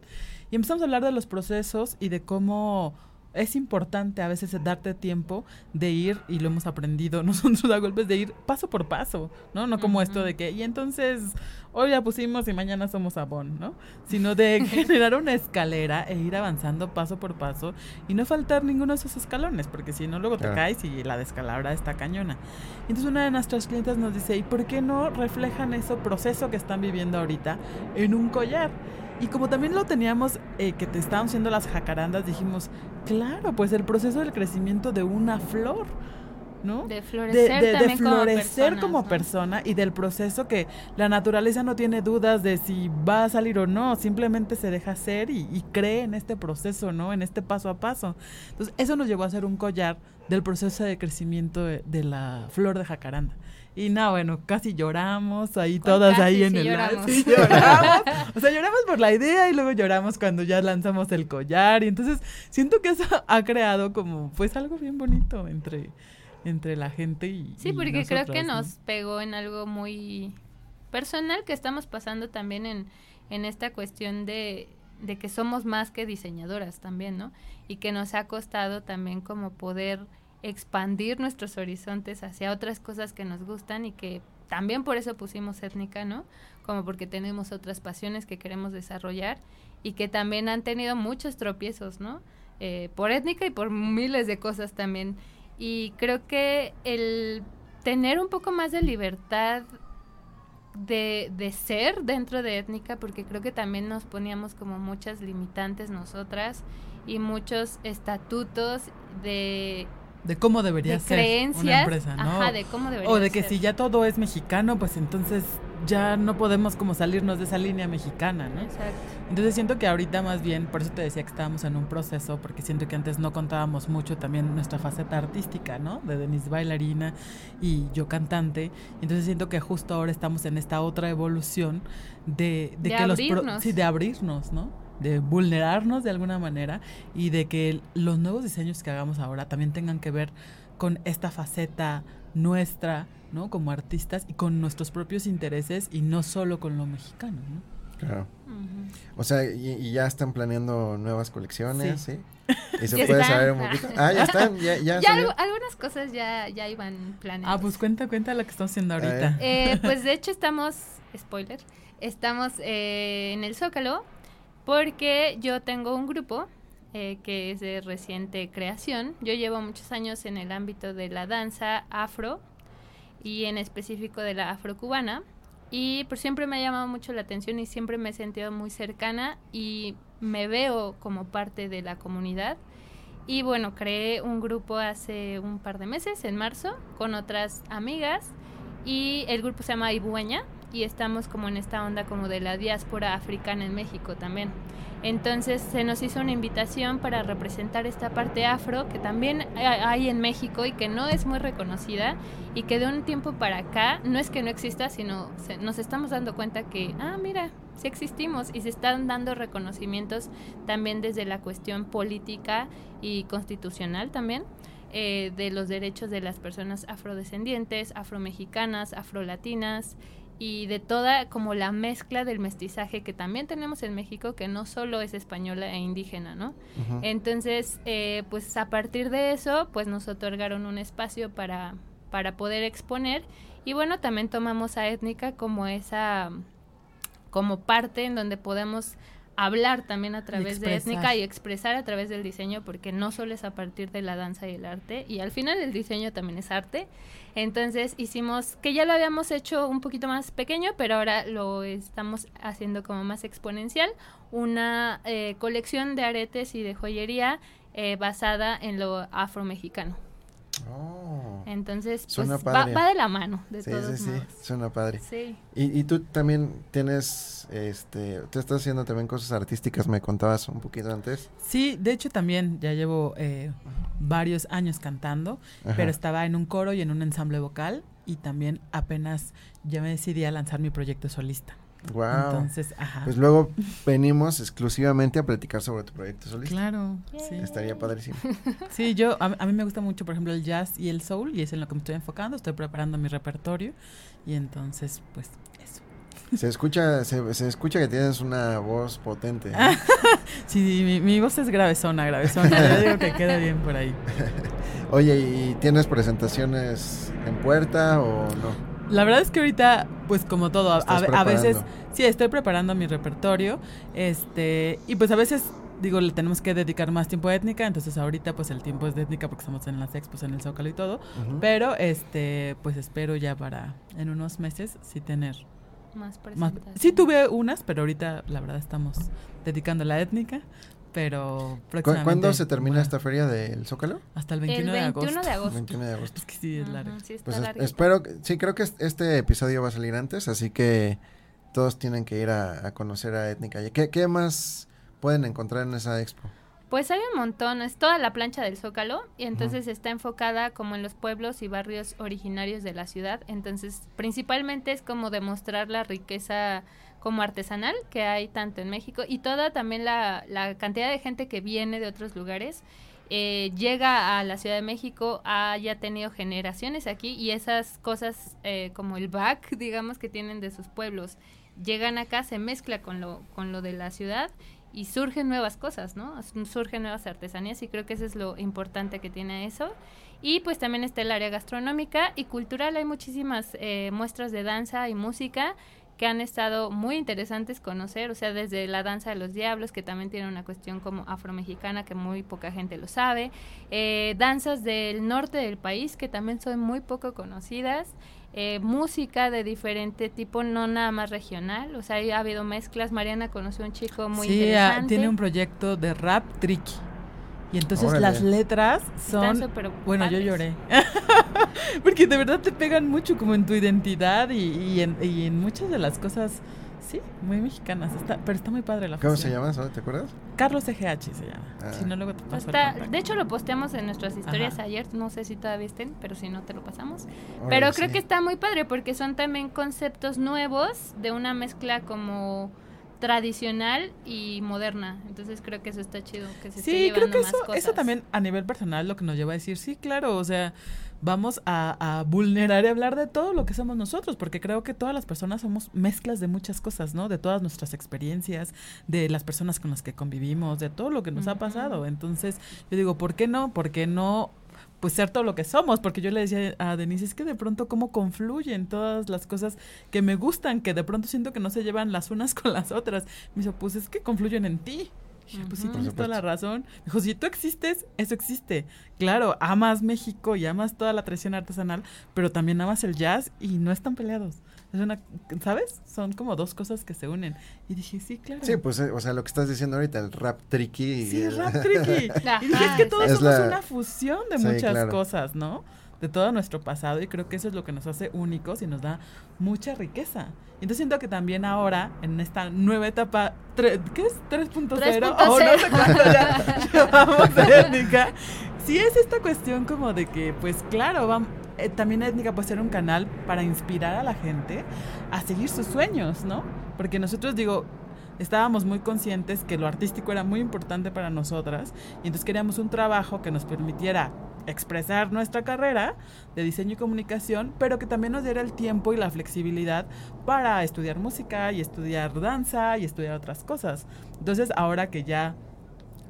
Y empezamos a hablar de los procesos y de cómo es importante a veces darte tiempo de ir, y lo hemos aprendido nosotros a golpes, de ir paso por paso, ¿no? No como esto de que, y entonces hoy ya pusimos y mañana somos Avon, ¿no? Sino de generar una escalera e ir avanzando paso por paso y no faltar ninguno de esos escalones, porque si no luego te Claro. caes y la descalabra está cañona. Y Entonces una de nuestras clientes nos dice, ¿y por qué no reflejan ese proceso que están viviendo ahorita en un collar? Y como también lo teníamos, eh, que te estaban haciendo las jacarandas, dijimos, claro, pues el proceso del crecimiento de una flor, ¿no? de florecer de- de también como florecer personas, como ¿no? persona y del proceso que la naturaleza no tiene dudas de si va a salir o no, simplemente se deja hacer y, y cree en este proceso, ¿no? En este paso a paso. Entonces, eso nos llevó a hacer un collar del proceso de crecimiento de, de la flor de jacaranda. Y no, bueno, casi lloramos ahí ¿Cuál todas casi? ahí en Sí el lloramos. Sí, lloramos. O sea, lloramos por la idea y luego lloramos cuando ya lanzamos el collar. Y entonces siento que eso ha creado como pues algo bien bonito entre, entre la gente y Sí, y porque creo que nos pegó en algo muy personal que estamos pasando también en, en esta cuestión de, de que somos más que diseñadoras también, ¿no? Y que nos ha costado también como poder expandir nuestros horizontes hacia otras cosas que nos gustan y que también por eso pusimos étnica, ¿no? Como porque tenemos otras pasiones que queremos desarrollar y que también han tenido muchos tropiezos, ¿no? eh, por étnica y por miles de cosas también. Y creo que el tener un poco más de libertad de, de, ser dentro de étnica, porque creo que también nos poníamos como muchas limitantes nosotras y muchos estatutos de de cómo debería de ser creencias, una empresa, ¿no? Ajá, de cómo debería o de que ser. si ya todo es mexicano, pues entonces ya no podemos como salirnos de esa línea mexicana, ¿no? Exacto. Entonces siento que ahorita más bien, por eso te decía que estábamos en un proceso, porque siento que antes no contábamos mucho también nuestra faceta artística, ¿no? De Denise bailarina y yo cantante. Entonces siento que justo ahora estamos en esta otra evolución de, de, De que los pro- sí, de abrirnos, ¿no? De vulnerarnos de alguna manera y de que los nuevos diseños que hagamos ahora también tengan que ver con esta faceta nuestra, ¿no? Como artistas y con nuestros propios intereses y no solo con lo mexicano, ¿no? Claro. O sea, y, y ya están planeando nuevas colecciones, ¿sí? ¿Y se Ya puede están. saber un poquito? Ah, ya están, ya, ya, Ya algunas cosas ya, ya iban planeadas. Ah, pues cuenta, cuenta lo que estamos haciendo ahorita. Eh, pues de hecho estamos, spoiler, estamos eh, en el Zócalo porque yo tengo un grupo eh, que es de reciente creación. Yo llevo muchos años en el ámbito de la danza afro y en específico de la afrocubana y pues siempre me ha llamado mucho la atención y siempre me he sentido muy cercana y me veo como parte de la comunidad. Y bueno, creé un grupo hace un par de meses, en marzo, con otras amigas y el grupo se llama Ibueña y estamos como en esta onda como de la diáspora africana en México también. Entonces se nos hizo una invitación para representar esta parte afro que también ha- hay en México y que no es muy reconocida y que de un tiempo para acá no es que no exista, sino nos estamos dando cuenta que, ah, mira, sí existimos y se están dando reconocimientos también desde la cuestión política y constitucional también eh, de los derechos de las personas afrodescendientes, afromexicanas, afrolatinas y de toda como la mezcla del mestizaje que también tenemos en México, que no solo es española e indígena, ¿no? Entonces, eh, pues a partir de eso, pues nos otorgaron un espacio para, para poder exponer y bueno, también tomamos a étnica como esa, como parte en donde podemos hablar también a través de étnica y expresar a través del diseño, porque no solo es a partir de la danza y el arte, y al final el diseño también es arte. Entonces hicimos, que ya lo habíamos hecho un poquito más pequeño, pero ahora lo estamos haciendo como más exponencial, una eh, colección de aretes y de joyería eh, basada en lo afromexicano. Oh. Entonces, pues Suena va, padre. va de la mano, de Sí, todos sí, sí, modos. suena padre. Sí. Y, y tú también tienes, este, tú estás haciendo también cosas artísticas, me contabas un poquito antes. Sí, de hecho también ya llevo eh, varios años cantando, Ajá. pero estaba en un coro y en un ensamble vocal y también apenas ya me decidí a lanzar mi proyecto solista. Wow. Entonces, ajá. Pues luego venimos exclusivamente a platicar sobre tu proyecto solista. claro, sí. Estaría padrísimo. Sí, yo, a, a mí me gusta mucho, por ejemplo, el jazz y el soul, y es en lo que me estoy enfocando, estoy preparando mi repertorio, y entonces, pues, eso. Se escucha, se, se escucha que tienes una voz potente. ¿eh? Sí, mi, mi voz es gravesona, gravesona, yo digo que queda bien por ahí. Oye, ¿y tienes presentaciones en puerta o no? La verdad es que ahorita, pues como todo, a, a- veces, sí, estoy preparando mi repertorio, este, y pues a veces, digo, le tenemos que dedicar más tiempo a étnica, entonces ahorita pues el tiempo es de étnica porque estamos en las expos, en el Zócalo y todo, pero este, pues espero ya para en unos meses sí tener Más más. Sí tuve unas, pero ahorita la verdad estamos dedicando a la étnica, pero ¿Cu- próximamente. ¿Cuándo se termina bueno, esta feria del Zócalo? Hasta el El 21 de 21 agosto. de agosto. 21 de agosto. Es que sí, es largo. Ujú, sí, está Pues es- espero, que- sí, creo que es- este episodio va a salir antes, así que todos tienen que ir a, a conocer a Étnica. ¿Y ¿Qué, ¿Qué más pueden encontrar en esa expo? Pues hay un montón, es toda la plancha del Zócalo y entonces está enfocada como en los pueblos y barrios originarios de la ciudad, entonces principalmente es como demostrar la riqueza como artesanal que hay tanto en México y toda también la, la cantidad de gente que viene de otros lugares. eh, llega a la Ciudad de México, haya tenido generaciones aquí y esas cosas eh, como el back, digamos, que tienen de sus pueblos, llegan acá, se mezcla con lo, con lo de la ciudad y surgen nuevas cosas, ¿no? Surgen nuevas artesanías y creo que eso es lo importante que tiene eso. Y pues también está el área gastronómica y cultural, hay muchísimas eh, muestras de danza y música que han estado muy interesantes conocer, o sea, desde la danza de los diablos, que también tiene una cuestión como afromexicana que muy poca gente lo sabe, eh, danzas del norte del país que también son muy poco conocidas, eh, música de diferente tipo, no nada más regional, o sea, ha habido mezclas. Mariana conoció a un chico muy sí, ah, interesante. tiene un proyecto de rap tricky. Y entonces Órale. las letras son... Bueno, yo lloré. Porque de verdad te pegan mucho como en tu identidad y, y, en, y en muchas de las cosas, sí, muy mexicanas. Está, pero está muy padre la ¿Cómo fusión. se llama? ¿sabes? ¿Te acuerdas? Carlos EGH se llama. Ah. Si no, luego te paso Está- el contacto. de hecho, lo posteamos en nuestras historias Ajá. ayer. No sé si todavía estén, pero si no, te lo pasamos. Pero creo sí. que está muy padre porque son también conceptos nuevos de una mezcla como tradicional y moderna. Entonces creo que eso está chido. Que se Sí, creo que eso, eso también a nivel personal lo que nos lleva a decir, sí, claro, o sea, vamos a, a vulnerar y hablar de todo lo que somos nosotros, porque creo que todas las personas somos mezclas de muchas cosas, ¿no? De todas nuestras experiencias, de las personas con las que convivimos, de todo lo que nos ha pasado. Entonces, yo digo, ¿por qué no? ¿Por qué no? Pues ser todo lo que somos, porque yo le decía a Denise, es que de pronto cómo confluyen todas las cosas que me gustan, que de pronto siento que no se llevan las unas con las otras. Me dijo, pues es que confluyen en ti. Dije, pues sí, tienes toda la razón. Me dijo, si tú existes, eso existe. Claro, amas México y amas toda la tradición artesanal, pero también amas el jazz y no están peleados. Es una, ¿sabes? Son como dos cosas que se unen. Y dije, sí, claro. Sí, pues, eh, o sea, lo que estás diciendo ahorita, el rap tricky. Sí, el- rap tricky. Y dije, es que todos Es somos la- una fusión de Sí, muchas claro. cosas, ¿no? De todo nuestro pasado y creo que eso es lo que nos hace únicos y nos da mucha riqueza. Y Entonces siento que también ahora, en esta nueva etapa, tre- ¿qué es? 3.0 o no sé cuánto ya llevamos de étnica. Sí es esta cuestión como de que, pues claro, vam- eh, también étnica puede ser un canal para inspirar a la gente a seguir sus sueños, ¿no? Porque nosotros digo, estábamos muy conscientes que lo artístico era muy importante para nosotras y entonces queríamos un trabajo que nos permitiera expresar nuestra carrera de diseño y comunicación, pero que también nos diera el tiempo y la flexibilidad para estudiar música y estudiar danza y estudiar otras cosas. Entonces, ahora que ya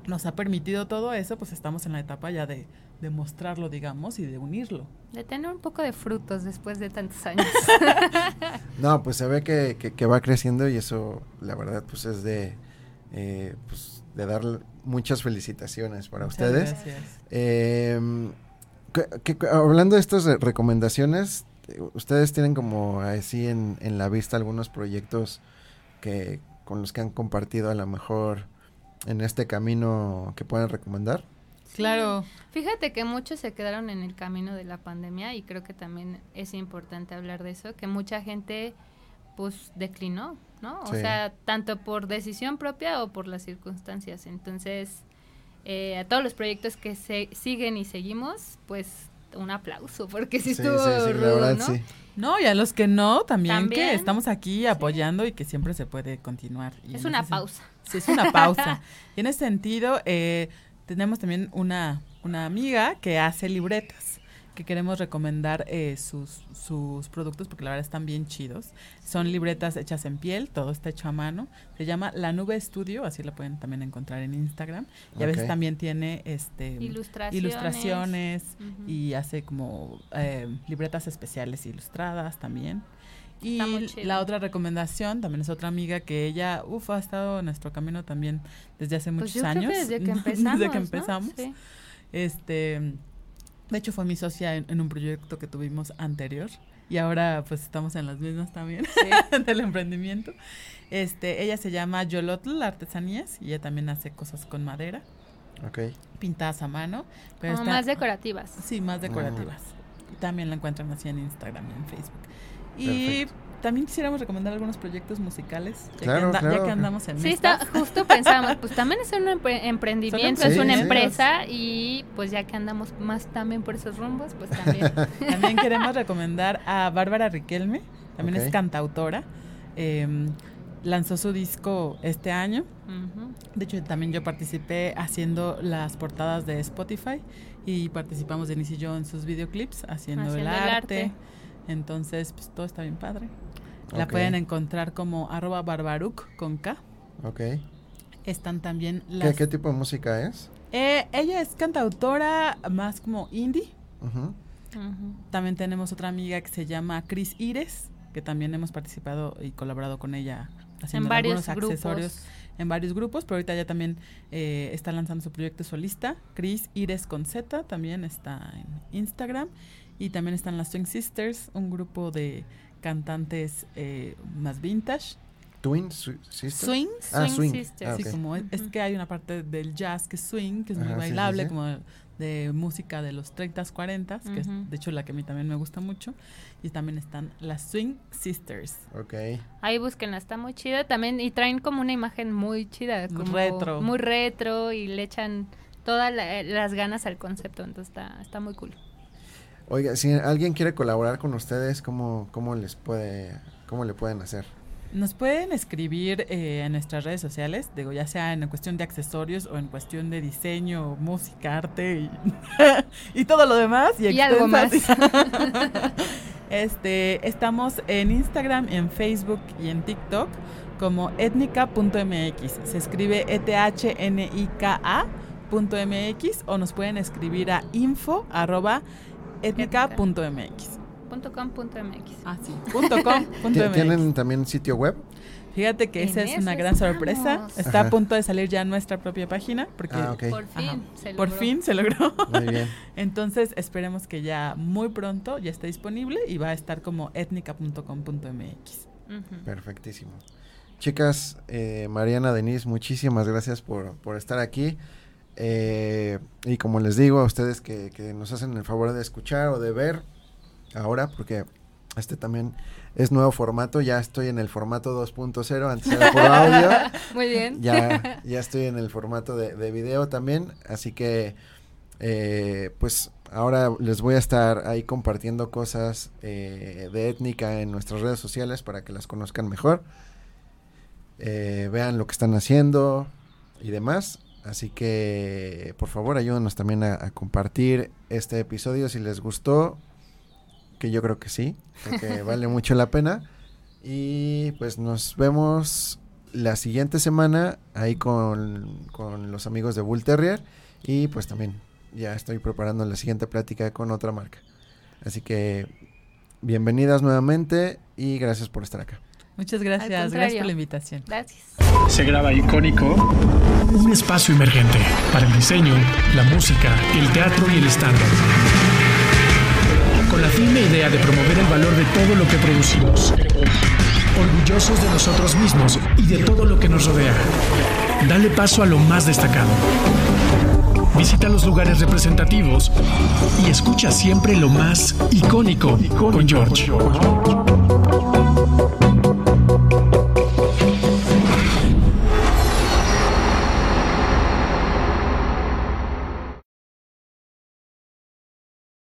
nos ha permitido todo eso, pues estamos en la etapa ya de, de mostrarlo, digamos, y de unirlo. De tener un poco de frutos después de tantos años. No, pues se ve que, que- que va creciendo y eso, la verdad, pues es de, eh, pues, de dar muchas felicitaciones para Muchas ustedes. gracias. Eh, que- que- hablando de estas eh, recomendaciones, ustedes tienen como así en, en la vista algunos proyectos que con los que han compartido a lo mejor en este camino que pueden recomendar. Claro. Fíjate que muchos se quedaron en el camino de la pandemia y creo que también es importante hablar de eso, que mucha gente pues declinó, ¿no? O Sí. sea, tanto por decisión propia o por las circunstancias. Entonces, eh, a todos los proyectos que se siguen y seguimos, pues un aplauso, porque sí, estuvo rudo, verdad, ¿no? sí. No, y a los que no, también, También. que estamos aquí apoyando y que siempre se puede continuar. Y Es una ese pausa. Sí, es una pausa. y en ese sentido, eh, tenemos también una, una amiga que hace libretas, que queremos recomendar eh, sus, sus productos porque la verdad están bien chidos. Son libretas hechas en piel, todo está hecho a mano. Se llama La Nube Studio, así la pueden también encontrar en Instagram. Y a veces también tiene este Ilustraciones. ilustraciones y hace como eh, libretas especiales ilustradas también. Y la otra recomendación también es otra amiga que ella, uf, ha estado en nuestro camino también desde hace Pues muchos yo creo que años. desde que empezamos, desde que ¿no? empezamos. Sí. Este, de hecho fue mi socia en, en un proyecto que tuvimos anterior y ahora pues estamos en las mismas también del emprendimiento. Este, ella se llama Yolotl Artesanías y ella también hace cosas con madera, Ok. pintadas a mano. Pero Como está- más decorativas. Sí, más decorativas. También la encuentran así en Instagram y en Facebook. Y Perfecto. también quisiéramos recomendar algunos proyectos musicales, ya, Claro, que, anda- ya claro. que andamos en Sí, estas. está, justo pensamos, pues también es un empre- emprendimiento, es una empresa y pues ya que andamos más también por esos rumbos, pues también. También queremos recomendar a Bárbara Riquelme, también es cantautora. em, lanzó su disco este año. De hecho, también yo participé haciendo las portadas de Spotify y participamos Denise y yo en sus videoclips haciendo, el, Haciendo el arte. arte. Entonces, pues todo está bien padre. La pueden encontrar como arroba barbaruc con K. Ok. Están también ¿Qué, las... qué tipo de música es? Eh, ella es cantautora más como indie. Ujú. Ujú. También tenemos otra amiga que se llama Cris Ires, que también hemos participado y colaborado con ella haciendo En varios algunos accesorios grupos. en varios grupos, pero ahorita ya también eh, está lanzando su proyecto solista. Cris Ires con Z también está en Instagram. Y también están las Swing Sisters, un grupo de cantantes eh, más vintage. Twin Su- Sister? Swing. Ah, Swing swing. Sisters. Ah, Sí, como es, que hay una parte del jazz que es swing, que es muy Ajá, sí, sí, bailable, sí. como de música de los 30s, 40s, que es de hecho la que a mí también me gusta mucho. Y también están las Swing Sisters. Ok. Ahí búsquenla, está muy chida también y traen como una imagen muy chida, como Retro. muy retro y le echan todas la- las ganas al concepto, entonces está, está muy cool. Oiga, si alguien quiere colaborar con ustedes, ¿cómo, cómo les puede, cómo le pueden hacer? Nos pueden escribir eh, en nuestras redes sociales, digo, ya sea en cuestión de accesorios o en cuestión de diseño, música, arte y, y todo lo demás. Y, Y algo más. este, estamos en Instagram, en Facebook y en TikTok como etnica.mx. Se escribe E E-T-H-N-I-K-A.mx o nos pueden escribir a info arroba etnica.mx. Punto com punto MX. Ah, sí. Punto com, punto ¿Ti- MX. ¿Tienen también sitio web? Fíjate que esa es una gran sorpresa. Está Ajá. a punto de salir ya nuestra propia página porque Ah. Por fin, se por logró. fin se logró. Muy bien. Entonces esperemos que ya muy pronto ya esté disponible y va a estar como etnica.com.mx. Ujú. Perfectísimo. Chicas, eh, Mariana, Denise, muchísimas gracias por, por estar aquí. Eh, y como les digo a ustedes que, que nos hacen el favor de escuchar o de ver ahora, porque este también es nuevo formato, ya estoy en el formato 2.0, antes era por audio, Muy bien. ya, ya estoy en el formato de, de video también, así que eh, pues ahora les voy a estar ahí compartiendo cosas eh, de étnica en nuestras redes sociales para que las conozcan mejor, eh, vean lo que están haciendo y demás. Así que por favor ayúdenos también a, a compartir este episodio si les gustó, que yo creo que sí, porque vale mucho la pena. Y pues nos vemos la siguiente semana ahí con, con los amigos de Bull Terrier. Y pues también ya estoy preparando la siguiente plática con otra marca. Así que bienvenidas nuevamente y gracias por estar acá. Muchas gracias, gracias por la invitación. Gracias. Se graba icónico. Un espacio emergente para el diseño, la música, el teatro y el stand Con la firme idea de promover el valor de todo lo que producimos. Orgullosos de nosotros mismos y de todo lo que nos rodea. Dale paso a lo más destacado visita los lugares representativos y escucha siempre lo más icónico con George.